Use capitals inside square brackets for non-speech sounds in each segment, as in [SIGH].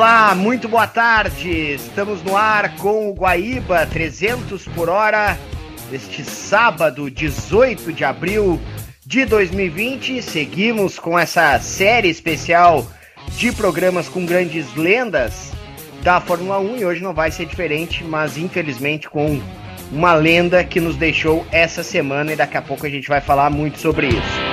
Olá, muito boa tarde. Estamos no ar com o Guaíba 300 por hora neste sábado, 18 de abril de 2020. Seguimos com essa série especial de programas com grandes lendas da Fórmula 1 e hoje não vai ser diferente, mas infelizmente com uma lenda que nos deixou essa semana e daqui a pouco a gente vai falar muito sobre isso.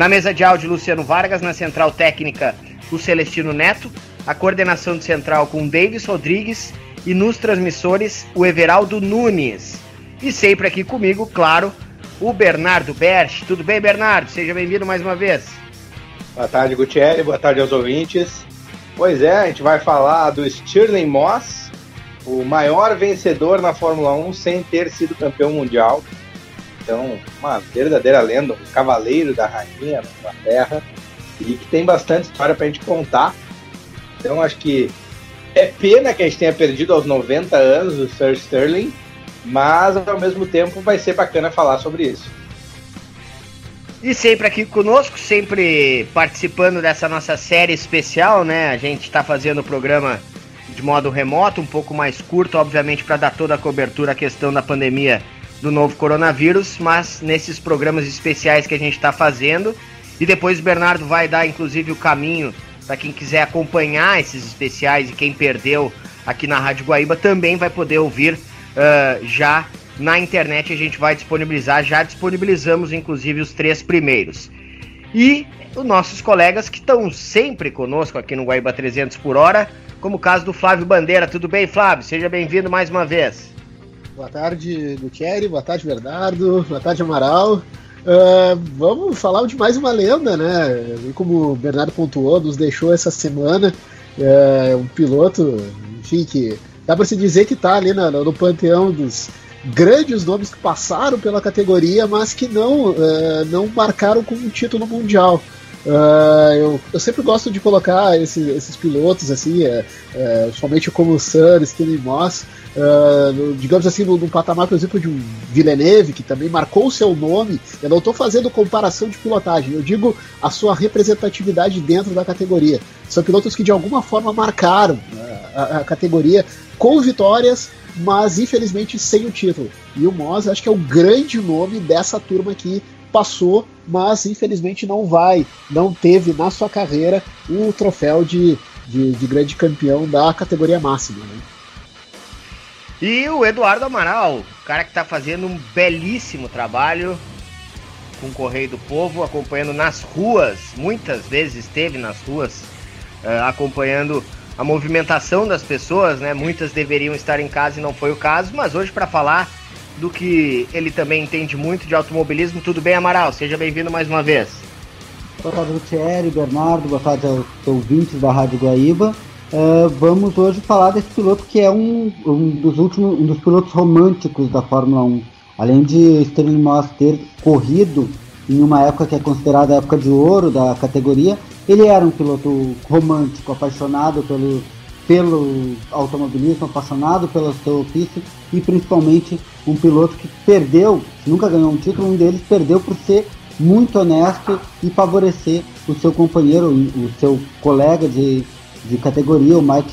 Na mesa de áudio, Luciano Vargas, na central técnica, o Celestino Neto, a coordenação de central com Davis Rodrigues e nos transmissores, o Everaldo Nunes. E sempre aqui comigo, claro, o Bernardo Berch. Tudo bem, Bernardo? Seja bem-vindo mais uma vez. Boa tarde, Gutierrez. Boa tarde aos ouvintes. Pois é, a gente vai falar do Stirling Moss, o maior vencedor na Fórmula 1 sem ter sido campeão mundial. Então, uma verdadeira lenda, um cavaleiro da rainha na Inglaterra e que tem bastante história para a gente contar. Então, acho que é pena que a gente tenha perdido aos 90 anos o Sir Sterling, mas ao mesmo tempo vai ser bacana falar sobre isso. E sempre aqui conosco, sempre participando dessa nossa série especial, né? A gente está fazendo o programa de modo remoto, um pouco mais curto, obviamente, para dar toda a cobertura à questão da pandemia do novo coronavírus, mas nesses programas especiais que a gente está fazendo. E depois o Bernardo vai dar, inclusive, o caminho para quem quiser acompanhar esses especiais e quem perdeu aqui na Rádio Guaíba também vai poder ouvir uh, já na internet. A gente vai disponibilizar, já disponibilizamos, inclusive, os três primeiros. E os nossos colegas que estão sempre conosco aqui no Guaíba 300 por hora, como o caso do Flávio Bandeira. Tudo bem, Flávio? Seja bem-vindo mais uma vez. Boa tarde, Gutierrez. Boa tarde, Bernardo. Boa tarde, Amaral. Uh, vamos falar de mais uma lenda, né? Como o Bernardo pontuou, nos deixou essa semana. Uh, um piloto, enfim, que dá para se dizer que está ali no, no panteão dos grandes nomes que passaram pela categoria, mas que não, uh, não marcaram com um título mundial. Uh, eu, eu, sempre gosto de colocar esses, esses pilotos assim, é, é, somente como o Sun, Steven Moss, uh, no, digamos assim, no, patamar, por exemplo, de um Villeneuve, que também marcou o seu nome. Eu não estou fazendo comparação de pilotagem, eu digo a sua representatividade dentro da categoria. São pilotos que de alguma forma marcaram uh, a, a, categoria com vitórias, mas infelizmente sem o título. E o Moss acho que é o grande nome dessa turma aqui passou, mas infelizmente não vai, não teve na sua carreira o troféu de, de, de grande campeão da categoria máxima. Né? E o Eduardo Amaral, cara que está fazendo um belíssimo trabalho com o Correio do Povo, acompanhando nas ruas, muitas vezes esteve nas ruas, uh, acompanhando a movimentação das pessoas, né? Muitas deveriam estar em casa e não foi o caso, mas hoje para falar do que ele também entende muito de automobilismo. Tudo bem, Amaral? Seja bem-vindo mais uma vez. Boa tarde, Thierry, Bernardo, boa tarde aos ouvintes da Rádio Guaíba. Uh, vamos hoje falar desse piloto que é um, um, dos últimos, um dos pilotos românticos da Fórmula 1. Além de Sterling Moss ter corrido em uma época que é considerada a época de ouro da categoria, ele era um piloto romântico, apaixonado pelo, pelo automobilismo, apaixonado pela sua pista e principalmente um piloto que perdeu, nunca ganhou um título, um deles perdeu por ser muito honesto e favorecer o seu companheiro, o seu colega de, de categoria, o Mike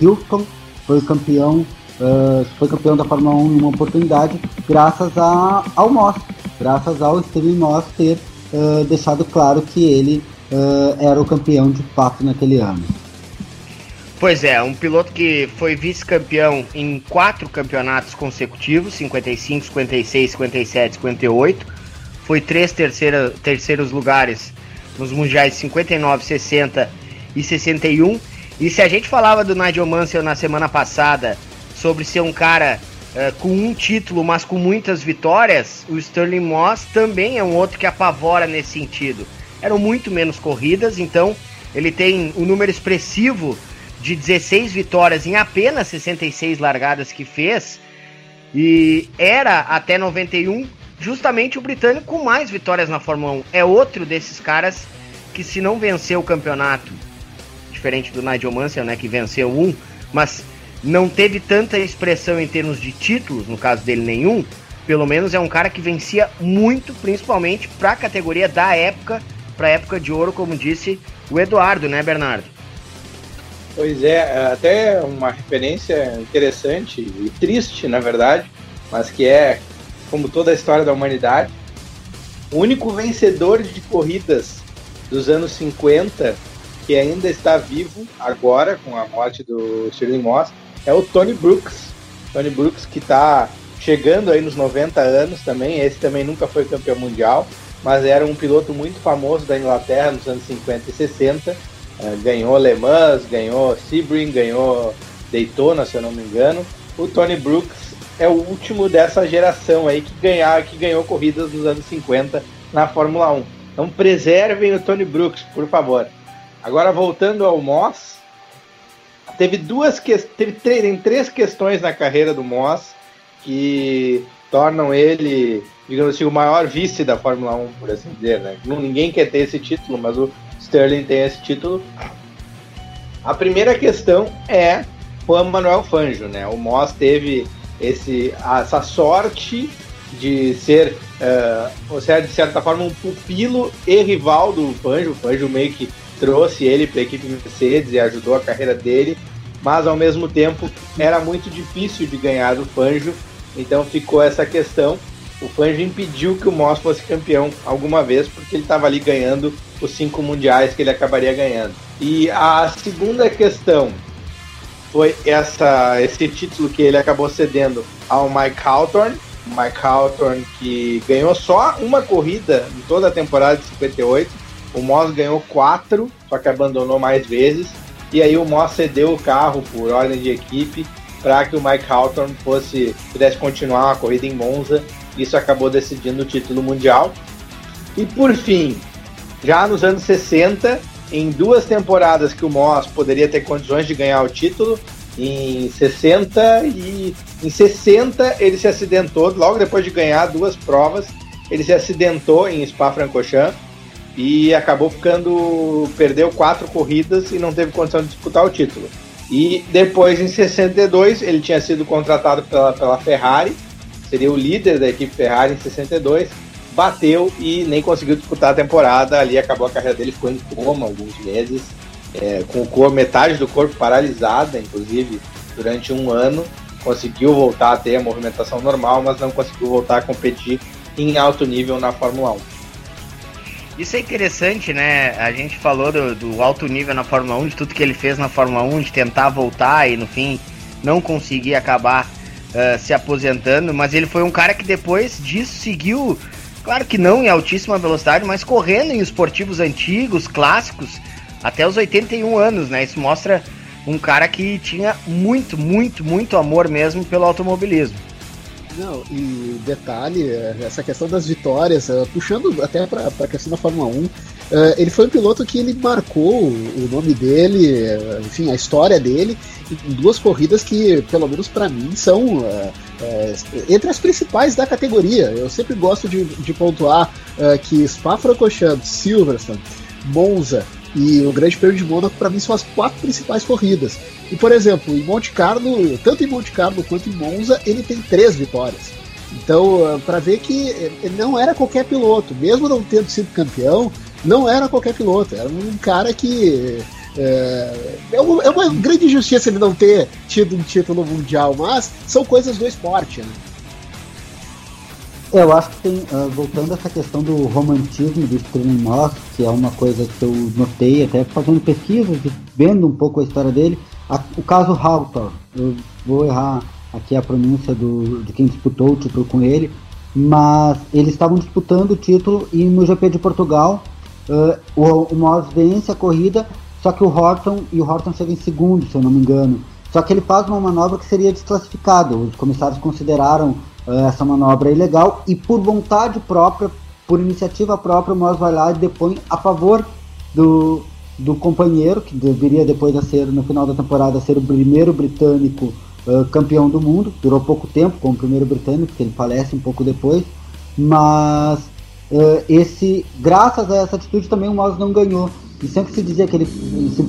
Hilton, foi campeão, uh, foi campeão da Fórmula 1 em uma oportunidade, graças a, ao Moss, graças ao Steven Moss ter uh, deixado claro que ele uh, era o campeão de fato naquele ano. Pois é, um piloto que foi vice-campeão em quatro campeonatos consecutivos, 55, 56, 57, 58. Foi três terceira, terceiros lugares nos mundiais 59, 60 e 61. E se a gente falava do Nigel Mansell na semana passada sobre ser um cara uh, com um título, mas com muitas vitórias, o Sterling Moss também é um outro que apavora nesse sentido. Eram muito menos corridas, então ele tem um número expressivo de 16 vitórias em apenas 66 largadas que fez. E era até 91 justamente o britânico com mais vitórias na Fórmula 1. É outro desses caras que se não venceu o campeonato, diferente do Nigel Mansell, né, que venceu um, mas não teve tanta expressão em termos de títulos, no caso dele nenhum, pelo menos é um cara que vencia muito, principalmente para a categoria da época, para a época de ouro, como disse o Eduardo, né, Bernardo? Pois é, até uma referência interessante e triste, na verdade, mas que é como toda a história da humanidade. O único vencedor de corridas dos anos 50 que ainda está vivo agora com a morte do Shirley Moss é o Tony Brooks. Tony Brooks que está chegando aí nos 90 anos também, esse também nunca foi campeão mundial, mas era um piloto muito famoso da Inglaterra nos anos 50 e 60. Uh, ganhou Le Mans, ganhou Sebring, ganhou Daytona, se eu não me engano. O Tony Brooks é o último dessa geração aí que, ganhar, que ganhou corridas nos anos 50 na Fórmula 1. Então preservem o Tony Brooks, por favor. Agora voltando ao Moss, teve duas que... três questões na carreira do Moss que tornam ele, digamos assim, o maior vice da Fórmula 1, por assim dizer. Né? Ninguém quer ter esse título, mas o Sterling tem esse título. A primeira questão é o Manuel Fangio, né? O Moss teve esse, essa sorte de ser, uh, ou seja, de certa forma, um pupilo e rival do Fangio. O Fangio meio que trouxe ele para a equipe Mercedes e ajudou a carreira dele, mas ao mesmo tempo era muito difícil de ganhar do Fangio, então ficou essa questão. O Fangio impediu que o Moss fosse campeão alguma vez, porque ele estava ali ganhando os cinco mundiais que ele acabaria ganhando. E a segunda questão foi essa, esse título que ele acabou cedendo ao Mike Hawthorne. Mike Hawthorne que ganhou só uma corrida em toda a temporada de 58. O Moss ganhou quatro, só que abandonou mais vezes. E aí o Moss cedeu o carro por ordem de equipe para que o Mike Hawthorne fosse, pudesse continuar a corrida em Monza. Isso acabou decidindo o título mundial. E por fim, já nos anos 60, em duas temporadas que o Moss poderia ter condições de ganhar o título, em 60 e em 60 ele se acidentou, logo depois de ganhar duas provas, ele se acidentou em Spa-Francorchamps e acabou ficando perdeu quatro corridas e não teve condição de disputar o título. E depois em 62 ele tinha sido contratado pela, pela Ferrari, seria o líder da equipe Ferrari em 62 bateu e nem conseguiu disputar a temporada. Ali acabou a carreira dele, ficou em coma alguns meses, é, com metade do corpo paralisada, inclusive, durante um ano. Conseguiu voltar a ter a movimentação normal, mas não conseguiu voltar a competir em alto nível na Fórmula 1. Isso é interessante, né? A gente falou do, do, alto nível na Fórmula 1, de tudo que ele fez na Fórmula 1, de tentar voltar e no fim não conseguir acabar uh, se aposentando, mas ele foi um cara que depois disso seguiu Claro que não em altíssima velocidade, mas correndo em esportivos antigos, clássicos, até os 81 anos, né? Isso mostra um cara que tinha muito, muito, muito amor mesmo pelo automobilismo. Não, e detalhe, essa questão das vitórias, eh, puxando até para a questão da Fórmula 1, Uh, ele foi um piloto que ele marcou o nome dele, uh, enfim, a história dele em duas corridas que, pelo menos para mim, são uh, entre as principais da categoria. Eu sempre gosto de, de pontuar que Spa-Francorchamps, Silverstone, Monza e o Grande Prêmio de Mônaco, para mim, são as quatro principais corridas. E, por exemplo, em Monte Carlo, tanto em Monte Carlo quanto em Monza, ele tem três vitórias. Então, para ver que ele não era qualquer piloto, mesmo não tendo sido campeão, não era qualquer piloto, era um cara que. É, é, uma, é uma grande injustiça ele não ter tido um título mundial, mas são coisas do esporte, né? Eu acho que tem, uh, voltando a essa questão do romantismo do Sterling Moss, que é uma coisa que eu notei até fazendo pesquisas e vendo um pouco a história dele, a, o caso Halter, eu vou errar aqui a pronúncia do, de quem disputou o título com ele, mas eles estavam disputando o título e no GP de Portugal Uh, Moss vence a corrida, só que o Horton e o Horton chega em segundo, se eu não me engano. Só que ele faz uma manobra que seria desclassificada. Os comissários consideraram uh, essa manobra ilegal e por vontade própria, por iniciativa própria, o Moss vai lá e depõe a favor do, do companheiro, que deveria depois a ser, no final da temporada, ser o primeiro britânico uh, campeão do mundo. Durou pouco tempo como primeiro britânico, porque ele falece um pouco depois. Mas uh, esse, graças a essa atitude também o Mouse não ganhou. E sempre se dizia que ele, se,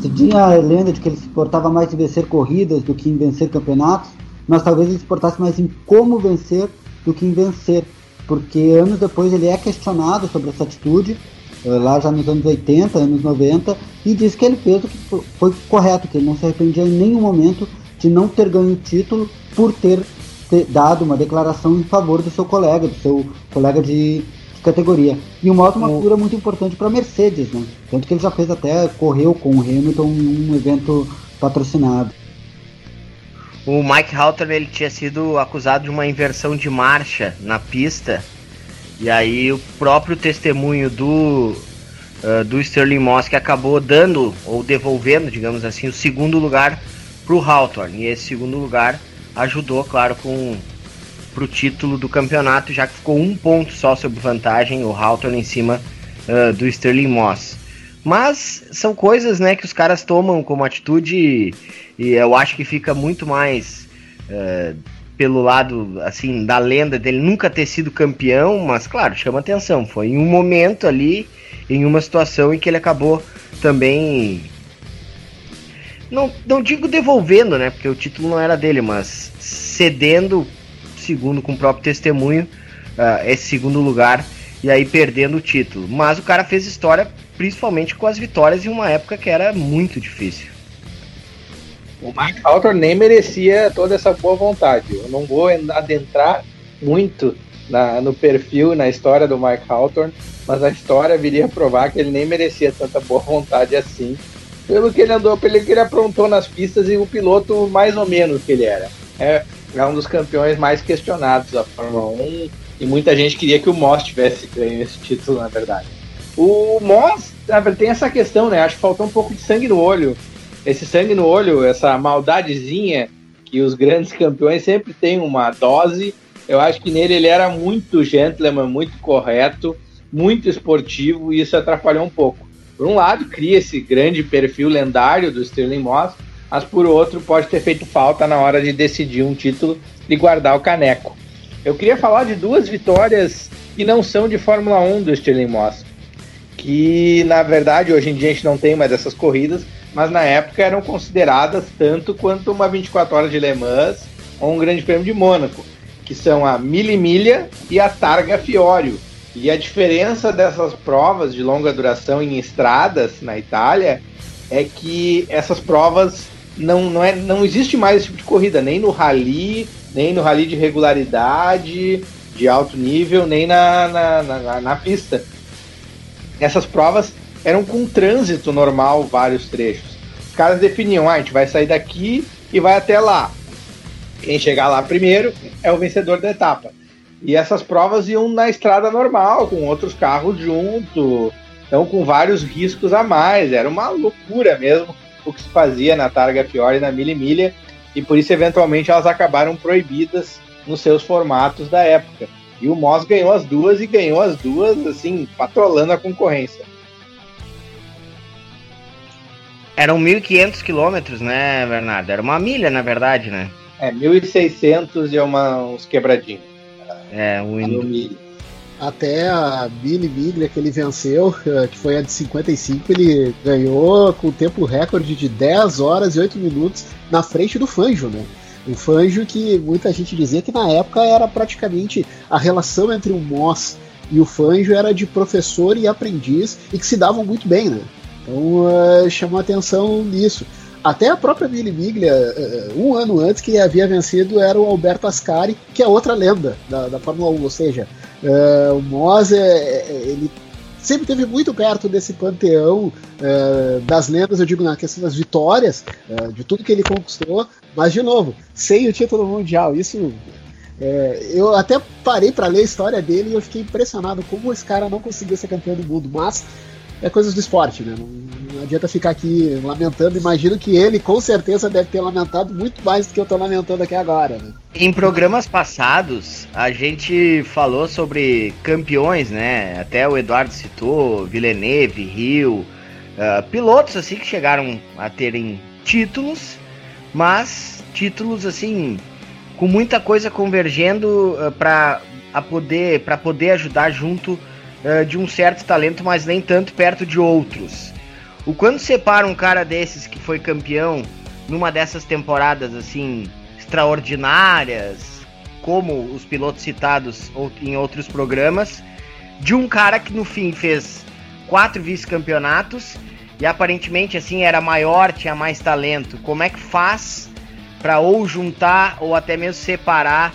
se tinha a lenda de que ele se portava mais em vencer corridas do que em vencer campeonatos, mas talvez ele se portasse mais em como vencer do que em vencer, porque anos depois ele é questionado sobre essa atitude, eh, lá já nos anos 80, anos 90, e diz que ele fez o que foi correto, que ele não se arrependia em nenhum momento de não ter ganho o título por ter, ter dado uma declaração em favor do seu colega, do seu colega de, de categoria. E é uma figura muito importante para a Mercedes, né? Tanto que ele já fez até, correu com o Hamilton um evento patrocinado. O Mike Halter ele tinha sido acusado de uma inversão de marcha na pista. E aí o próprio testemunho do uh, do Sterling Moss que acabou dando ou devolvendo, digamos assim, o segundo lugar para o Hawthorne. E esse segundo lugar ajudou, claro, com para o título do campeonato, já que ficou um ponto só sob vantagem o Hawthorne em cima uh, do Sterling Moss. Mas são coisas né, que os caras tomam como atitude e eu acho que fica muito mais uh, pelo lado assim da lenda dele nunca ter sido campeão, mas claro, chama atenção. Foi em um momento ali, em uma situação em que ele acabou também. Não, não digo devolvendo, né? Porque o título não era dele, mas cedendo, segundo com o próprio testemunho, uh, esse segundo lugar e aí perdendo o título. Mas o cara fez história principalmente com as vitórias em uma época que era muito difícil. O Mike Halter nem merecia toda essa boa vontade. Eu não vou adentrar muito na, no perfil, na história do Mike Hawthorne, mas a história viria a provar que ele nem merecia tanta boa vontade assim, pelo que ele andou, pelo que ele aprontou nas pistas e o piloto mais ou menos que ele era. É, é um dos campeões mais questionados da Fórmula 1 e muita gente queria que o Moss tivesse ganho esse título, na verdade. O Moss, tem essa questão, né? Acho que faltou um pouco de sangue no olho esse sangue no olho, essa maldadezinha que os grandes campeões sempre têm uma dose. Eu acho que nele ele era muito gentleman, muito correto, muito esportivo e isso atrapalhou um pouco. Por um lado, cria esse grande perfil lendário do Sterling Moss, mas por outro, pode ter feito falta na hora de decidir um título e guardar o caneco. Eu queria falar de duas vitórias que não são de Fórmula 1 do Sterling Moss, que na verdade hoje em dia a gente não tem mais essas corridas, mas na época eram consideradas tanto quanto uma 24 horas de Le Mans ou um Grande Prêmio de Mônaco, que são a Mille e a Targa Fiorio. E a diferença dessas provas de longa duração em estradas na Itália é que essas provas não, não, é, não existe mais esse tipo de corrida, nem no rally, nem no rally de regularidade, de alto nível, nem na, na, na, na pista. Essas provas eram com trânsito normal vários trechos. Os caras definiam, ah, a gente vai sair daqui e vai até lá. Quem chegar lá primeiro é o vencedor da etapa. E essas provas iam na estrada normal, com outros carros junto, então com vários riscos a mais. Era uma loucura mesmo o que se fazia na Targa Fiore e na Mille Milha, e por isso eventualmente elas acabaram proibidas nos seus formatos da época. E o Moss ganhou as duas e ganhou as duas assim, patrolando a concorrência. Eram 1.500 quilômetros, né, Bernardo? Era uma milha, na verdade, né? É, 1.600 e uma, uns quebradinhos. É, um milha. Até a Billy Biglia que ele venceu, eh, que foi a de 55, ele ganhou com tempo recorde de 10 horas e 8 minutos na frente do Fanjo, né? O Fanjo que muita gente dizia que na época era praticamente a relação entre o Moss e o Fanjo era de professor e aprendiz e que se davam muito bem, né? Então uh, chamou atenção nisso. Até a própria Billy Biglia, uh, um ano antes que havia vencido, era o Alberto Ascari, que é outra lenda da, da Fórmula 1. Ou seja, uh, o Moss ele sempre teve muito perto desse panteão das lendas, eu digo na questão das vitórias, de tudo que ele conquistou, mas de novo, sem o título mundial. Isso é, eu até parei para ler a história dele e eu fiquei impressionado como esse cara não conseguiu ser campeão do mundo, mas é coisas do esporte, né? Não, não, adianta ficar aqui lamentando. Imagino que ele, com certeza, deve ter lamentado muito mais do que eu tô lamentando aqui agora, né? Em programas passados, a gente falou sobre campeões, né? Até o Eduardo citou, Villeneuve, Rio, uh, pilotos assim que chegaram a terem títulos, mas títulos assim com muita coisa convergendo uh, para poder para poder ajudar junto uh, de um certo talento, mas nem tanto perto de outros. O quando separa um cara desses que foi campeão numa dessas temporadas assim extraordinárias, como os pilotos citados em outros programas, de um cara que no fim fez quatro vice-campeonatos e aparentemente assim era maior, tinha mais talento. Como é que faz para ou juntar ou até mesmo separar uh,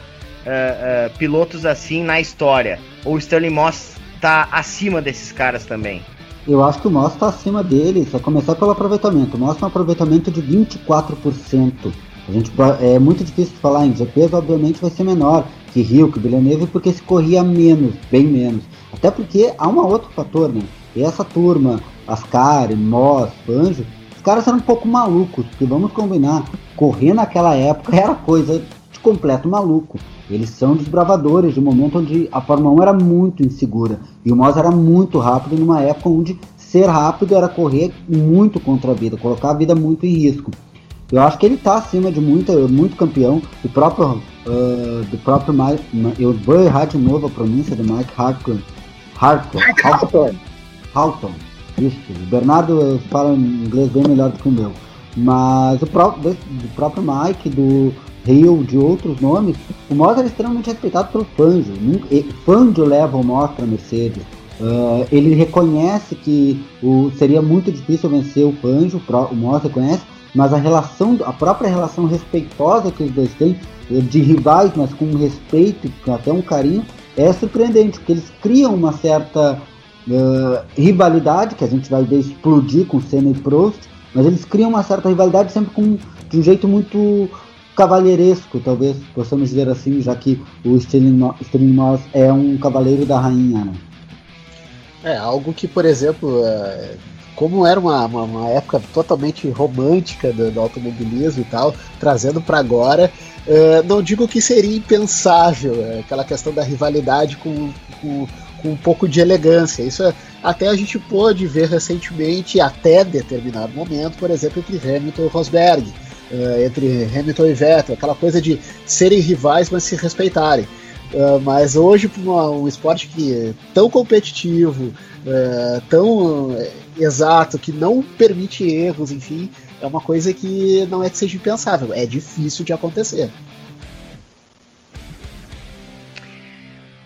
uh, pilotos assim na história? Ou Sterling Moss está acima desses caras também? Eu acho que o Moss está acima deles, a começar pelo aproveitamento. O Moss tem um aproveitamento de 24%. A gente, é muito difícil falar em GPs, obviamente vai ser menor que Rio, que Villeneuve, porque se corria menos, bem menos. Até porque há um outro fator, né? E essa turma, Ascari, Moss, Panjo, os caras eram um pouco malucos, porque vamos combinar, correr naquela época era coisa completo maluco. Eles são desbravadores de um momento onde a Fórmula 1 era muito insegura e o Moss era muito rápido numa época onde ser rápido era correr muito contra a vida, colocar a vida muito em risco. Eu acho que ele está acima de muito, muito campeão. O próprio, uh, do próprio Mike, eu vou errar de novo a pronúncia do Mike Hartman. Hartman. Halton. Isso. O Bernardo fala inglês bem melhor do que o meu. Mas o próprio, do próprio Mike, do Rio, de outros nomes, o Moss é extremamente respeitado pelo Fangio. Fangio leva o Moss para Mercedes. Uh, ele reconhece que o, seria muito difícil vencer o Fangio, o Moss reconhece, mas a relação, a própria relação respeitosa que os dois têm, de rivais, mas com respeito, até um carinho, é surpreendente, porque eles criam uma certa uh, rivalidade, que a gente vai ver explodir com Senna e Prost, mas eles criam uma certa rivalidade sempre com, de um jeito muito cavalheiresco, talvez possamos dizer assim, já que o Sterling Moss é um cavaleiro da rainha. Né? É, algo que, por exemplo, é, como era uma, uma, uma, época totalmente romântica do, do automobilismo e tal, trazendo para agora, é, não digo que seria impensável, é, aquela questão da rivalidade com, com com um pouco de elegância. Isso até a gente pôde ver recentemente, até determinado momento, por exemplo, entre Hamilton e Rosberg, uh, entre Hamilton e Vettel, aquela coisa de serem rivais, mas se respeitarem. Uh, mas hoje, para um esporte que é tão competitivo, uh, tão exato, que não permite erros, enfim, é uma coisa que não é que seja impensável, é difícil de acontecer.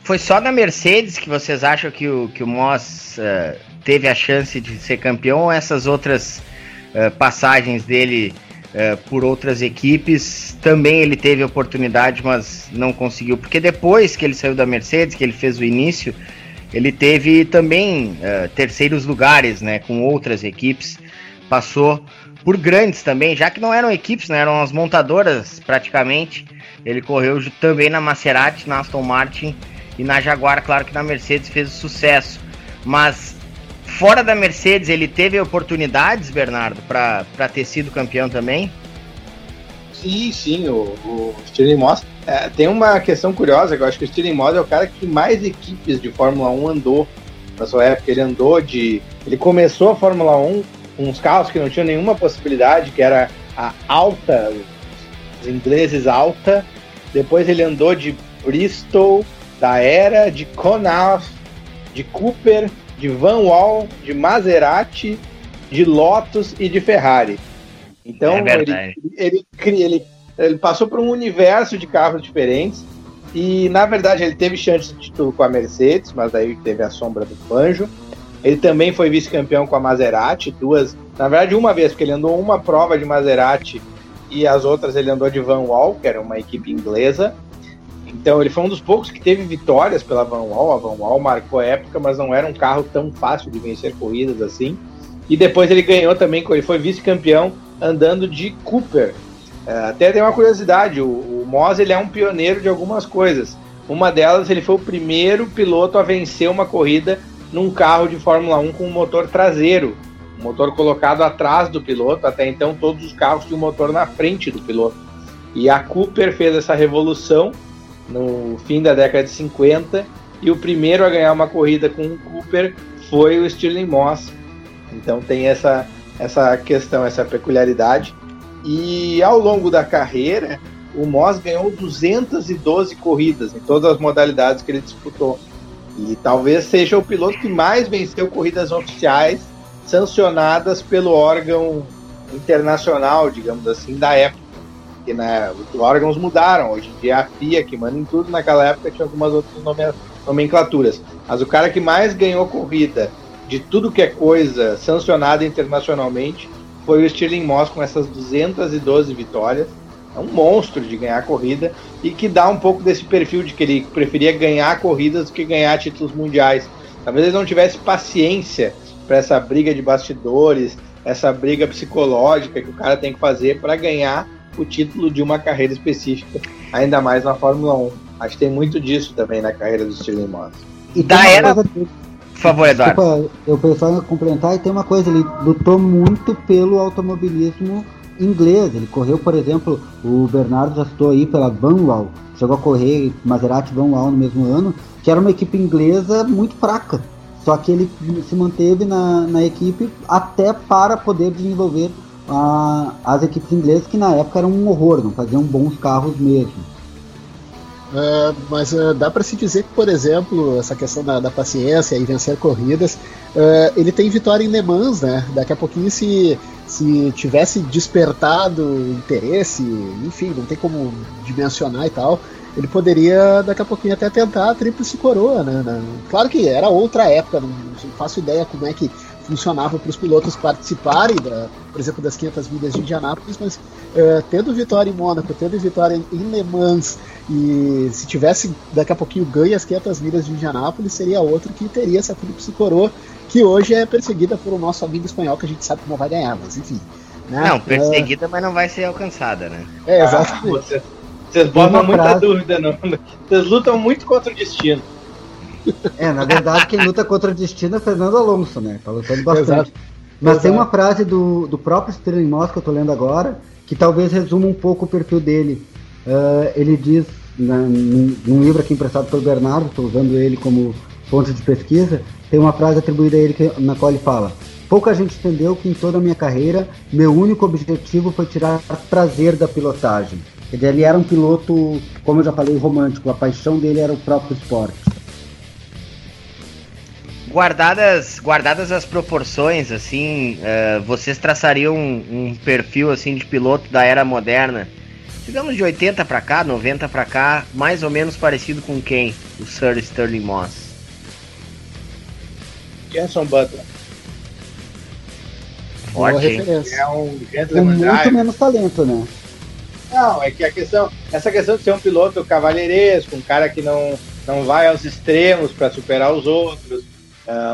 Foi só na Mercedes que vocês acham que o, que o Moss uh, teve a chance de ser campeão ou essas outras passagens dele uh, por outras equipes também ele teve oportunidade, mas não conseguiu? Porque depois que ele saiu da Mercedes, que ele fez o início, ele teve também terceiros lugares né, com outras equipes, passou por grandes também, já que não eram equipes, né, eram as montadoras praticamente. Ele correu também na Maserati, na Aston Martin e na Jaguar, claro que na Mercedes fez sucesso. Mas fora da Mercedes, ele teve oportunidades, Bernardo, para ter sido campeão também? Sim, sim, o, o Stirling Moss. É, tem uma questão curiosa, que eu acho que o Stirling Moss é o cara que mais equipes de Fórmula 1 andou na sua época. Ele andou de. Ele começou a Fórmula 1 com uns carros que não tinham nenhuma possibilidade, que era a alta, os ingleses alta. Depois ele andou de Bristol, da era de Conaf, de Cooper, de Van Wall, de Maserati, de Lotus e de Ferrari. Então é ele, ele, ele, ele, passou por um universo de carros diferentes e na verdade ele teve chance de título com a Mercedes, mas aí teve a sombra do Banjo. Ele também foi vice-campeão com a Maserati, duas, na verdade uma vez, porque ele andou uma prova de Maserati e as outras ele andou de Van Wall, que era uma equipe inglesa. Então ele foi um dos poucos que teve vitórias pela Van Wall. A Van Wall marcou época, mas não era um carro tão fácil de vencer corridas assim. E depois ele ganhou também, ele foi vice-campeão andando de Cooper. É, até tem uma curiosidade, o, o Moss ele é um pioneiro de algumas coisas. Uma delas, ele foi o primeiro piloto a vencer uma corrida num carro de Fórmula 1 com um motor traseiro, um motor colocado atrás do piloto. Até então, todos os carros tinham motor na frente do piloto. E a Cooper fez essa revolução no fim da década de 50 e o primeiro a ganhar uma corrida com o Cooper foi o Stirling Moss. Então tem essa, essa questão, essa peculiaridade. E ao longo da carreira, o Moss ganhou 212 corridas em todas as modalidades que ele disputou. E talvez seja o piloto que mais venceu corridas oficiais sancionadas pelo órgão internacional, digamos assim, da época. Porque né, os órgãos mudaram. Hoje em dia é a FIA que manda em tudo. Naquela época tinha algumas outras nomenclaturas. Mas o cara que mais ganhou corrida de tudo que é coisa sancionada internacionalmente foi o Stirling Moss com essas 212 vitórias. É um monstro de ganhar corrida e que dá um pouco desse perfil de que ele preferia ganhar corridas do que ganhar títulos mundiais. Talvez ele não tivesse paciência para essa briga de bastidores, essa briga psicológica que o cara tem que fazer para ganhar o título de uma carreira específica, ainda mais na Fórmula 1. Acho que tem muito disso também na carreira do Stirling Moss. E da era. Coisa... Por favor, Eduardo. Desculpa, eu em complementar e tem uma coisa, ele lutou muito pelo automobilismo inglês. Ele correu, por exemplo, o Bernardo já citou aí pela Vanwall, chegou a correr Maserati Vanwall no mesmo ano, que era uma equipe inglesa muito fraca. Só que ele se manteve na, na equipe até para poder desenvolver uh, as equipes inglesas, que na época eram um horror, não faziam bons carros mesmo. Uh, mas uh, dá para se dizer que, por exemplo, essa questão da, da paciência e vencer corridas, uh, ele tem vitória em Le Mans, né? Daqui a pouquinho, se, se tivesse despertado interesse, enfim, não tem como dimensionar e tal, ele poderia daqui a pouquinho até tentar a tríplice coroa, né? Claro que era outra época, não faço ideia como é que funcionava para os pilotos participarem, da, por exemplo, das 500 milhas de Indianápolis, mas é, tendo vitória em Mônaco, tendo vitória em Le Mans, e se tivesse daqui a pouquinho ganho as 500 milhas de Indianápolis, seria outro que teria essa tríplice coroa, que hoje é perseguida por o um nosso amigo espanhol, que a gente sabe que não vai ganhar, mas enfim. Né? Não, perseguida, uh... mas não vai ser alcançada, né? É, exatamente. Ah, vocês botam muita frase... dúvida, não. Vocês lutam muito contra o destino. É, na verdade, quem luta contra o destino é Fernando Alonso, né? Tá lutando bastante. Exato. Mas Exato. tem uma frase do, do próprio Sterling Moss que eu tô lendo agora, que talvez resuma um pouco o perfil dele. Uh, ele diz, na, num, num, livro aqui emprestado pelo Bernardo, estou usando ele como fonte de pesquisa, tem uma frase atribuída a ele que, na qual ele fala: Pouca gente entendeu que em toda a minha carreira, meu único objetivo foi tirar prazer da pilotagem. Ele era um piloto, como eu já falei, romântico, a paixão dele era o próprio esporte. Guardadas, guardadas as proporções, assim, uh, vocês traçariam um, um, perfil assim de piloto da era moderna, digamos de 80 para cá, 90 para cá, mais ou menos parecido com quem? O Sir Sterling Moss. Jenson Butler. Forte, referência. É um Com muito menos talento, né? Não, é que a questão, essa questão de ser um piloto cavalheiresco, um cara que não, não vai aos extremos para superar os outros,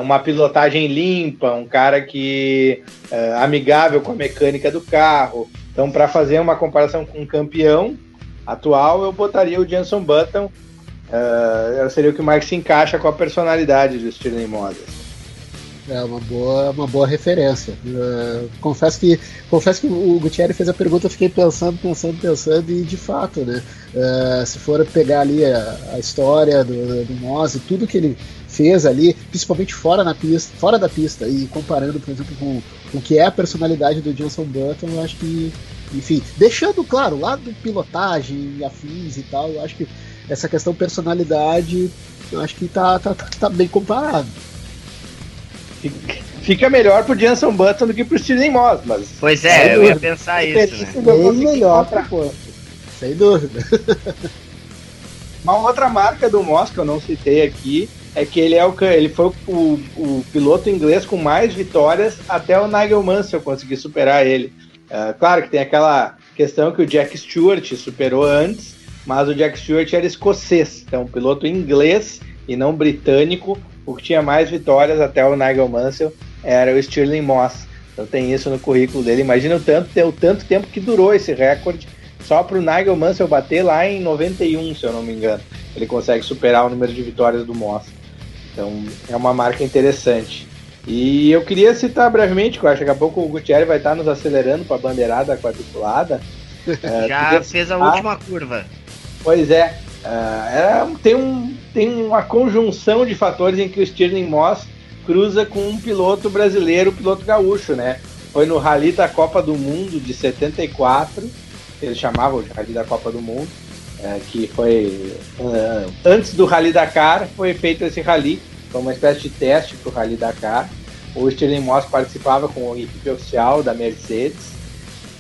uma pilotagem limpa, um cara que uh, amigável com a mecânica do carro. Então, para fazer uma comparação com um campeão atual, eu botaria o Jenson Button. Uh, seria o que mais se encaixa com a personalidade do Stirling Moss. É uma boa, uma boa referência. Uh, confesso que confesso que o Gutierrez fez a pergunta, eu fiquei pensando, pensando, pensando e de fato, né? Uh, se for pegar ali a, a história do, do Moss e tudo que ele fez ali, principalmente fora na pista, fora da pista e comparando, por exemplo, com, com o que é a personalidade do Johnson Button, eu acho que, enfim, deixando claro lá do pilotagem, afins e tal, eu acho que essa questão personalidade, eu acho que tá, tá, tá, tá bem comparado. Fica melhor pro Jenson Button do que pro Steven Moss, mas. Pois é, eu ia pensar isso. Né? Bem melhor pra Sem dúvida. [LAUGHS] Uma outra marca do Moss que eu não citei aqui é que ele, é o, ele foi o, o piloto inglês com mais vitórias até o Nigel Mansell conseguir superar ele. Uh, claro que tem aquela questão que o Jack Stewart superou antes, mas o Jack Stewart era escocês, então um piloto inglês e não britânico o que tinha mais vitórias até o Nigel Mansell era o Stirling Moss. Então tem isso no currículo dele. Imagina o tanto, o tanto tempo que durou esse recorde só para o Nigel Mansell bater lá em 91, se eu não me engano. Ele consegue superar o número de vitórias do Moss. Então é uma marca interessante. E eu queria citar brevemente, que eu acho que daqui a pouco o Gutierrez vai estar nos acelerando para a bandeirada quadriculada. [LAUGHS] é, Já fez a última curva. Pois é, uh, tem um tem uma conjunção de fatores em que o Stirling Moss cruza com um piloto brasileiro, piloto gaúcho, né? Foi no Rally da Copa do Mundo de 74, eles chamavam de Rally da Copa do Mundo, é, que foi uh, antes do Rally Dakar, foi feito esse rally, foi uma espécie de teste para o Rally Dakar. O Stirling Moss participava com a equipe oficial da Mercedes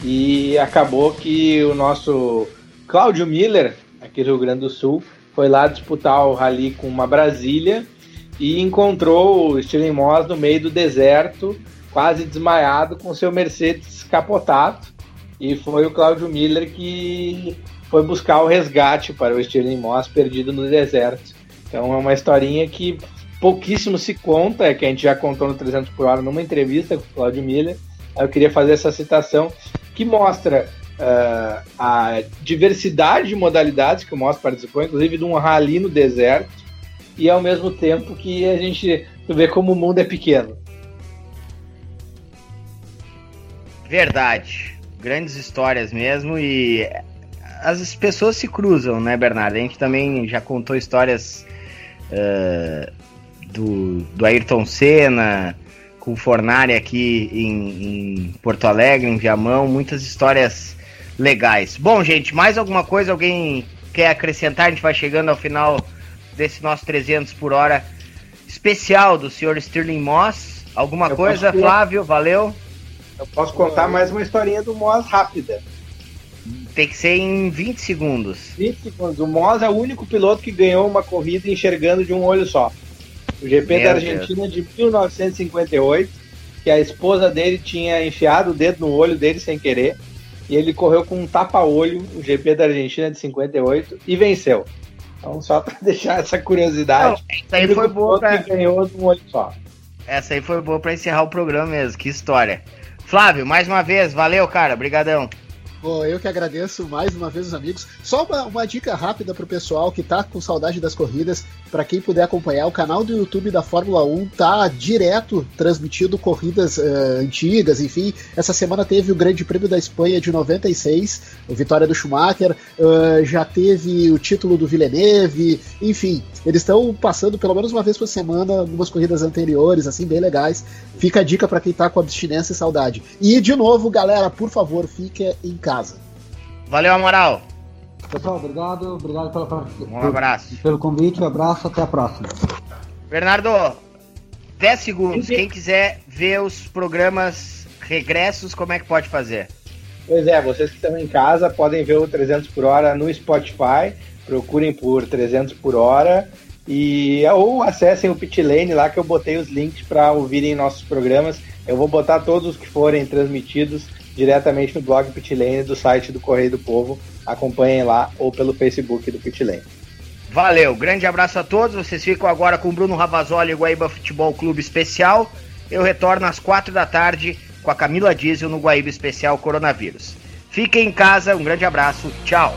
E acabou que o nosso Cláudio Miller, aqui do Rio Grande do Sul, foi lá disputar o rally com uma Brasília e encontrou o Stirling Moss no meio do deserto, quase desmaiado, com seu Mercedes capotado. E foi o Cláudio Miller que foi buscar o resgate para o Stirling Moss perdido no deserto. Então é uma historinha que pouquíssimo se conta, é que a gente já contou no 300 por hora numa entrevista com o Claudio Miller. Eu queria fazer essa citação que mostra uh, a diversidade de modalidades que o Moss participou, inclusive de um rally no deserto, e ao mesmo tempo que a gente vê como o mundo é pequeno. Verdade. Grandes histórias mesmo e as pessoas se cruzam, né, Bernardo? A gente também já contou histórias uh, do, do Ayrton Senna, com o Fornari aqui em, em, Porto Alegre, em Viamão, muitas histórias legais. Bom, gente, mais alguma coisa alguém quer acrescentar? A gente vai chegando ao final desse nosso 300 por hora especial do senhor Stirling Moss. Alguma Eu coisa, Flávio? Valeu? Eu posso contar mais uma historinha do Moss rápida. Tem que ser em 20 segundos. 20 segundos. O Moss é o único piloto que ganhou uma corrida enxergando de um olho só. O GP Meu da Argentina Deus. de 1958, que a esposa dele tinha enfiado o dedo no olho dele sem querer. E ele correu com um tapa-olho o GP da Argentina de 58 e venceu. Então, só para [LAUGHS] deixar essa curiosidade. Não, essa aí foi boa pra... ganhou de um olho só. Essa aí foi boa para encerrar o programa mesmo. Que história. Flávio, mais uma vez, valeu, cara. Obrigadão. Bom, eu que agradeço mais uma vez os amigos. Só uma, uma dica rápida pro pessoal que tá com saudade das corridas, para quem puder acompanhar, o canal do YouTube da Fórmula 1 tá direto transmitindo corridas uh, antigas, enfim. Essa semana teve o Grande Prêmio da Espanha de 96, a vitória do Schumacher, uh, já teve o título do Villeneuve, enfim. Eles estão passando pelo menos uma vez por semana algumas corridas anteriores, assim, bem legais. Fica a dica para quem tá com abstinência e saudade. E, de novo, galera, por favor, fique em casa casa. Valeu, Amaral. Pessoal, obrigado. Obrigado pela, um abraço. pelo convite. Um abraço. Até a próxima. Bernardo, 10 segundos. Quem quiser ver os programas regressos, como é que pode fazer? Pois é, vocês que estão em casa podem ver o 300 por hora no Spotify. Procurem por 300 por hora e ou acessem o Pitlane lá que eu botei os links para ouvirem nossos programas. Eu vou botar todos os que forem transmitidos diretamente no blog Pitlane do site do Correio do Povo. Acompanhem lá ou pelo Facebook do Pitlane. Valeu, grande abraço a todos. Vocês ficam agora com Bruno Ravazoli e Guaíba Futebol Clube Especial. Eu retorno às quatro da tarde com a Camila Diesel no Guaíba Especial Coronavírus. Fiquem em casa, um grande abraço, tchau.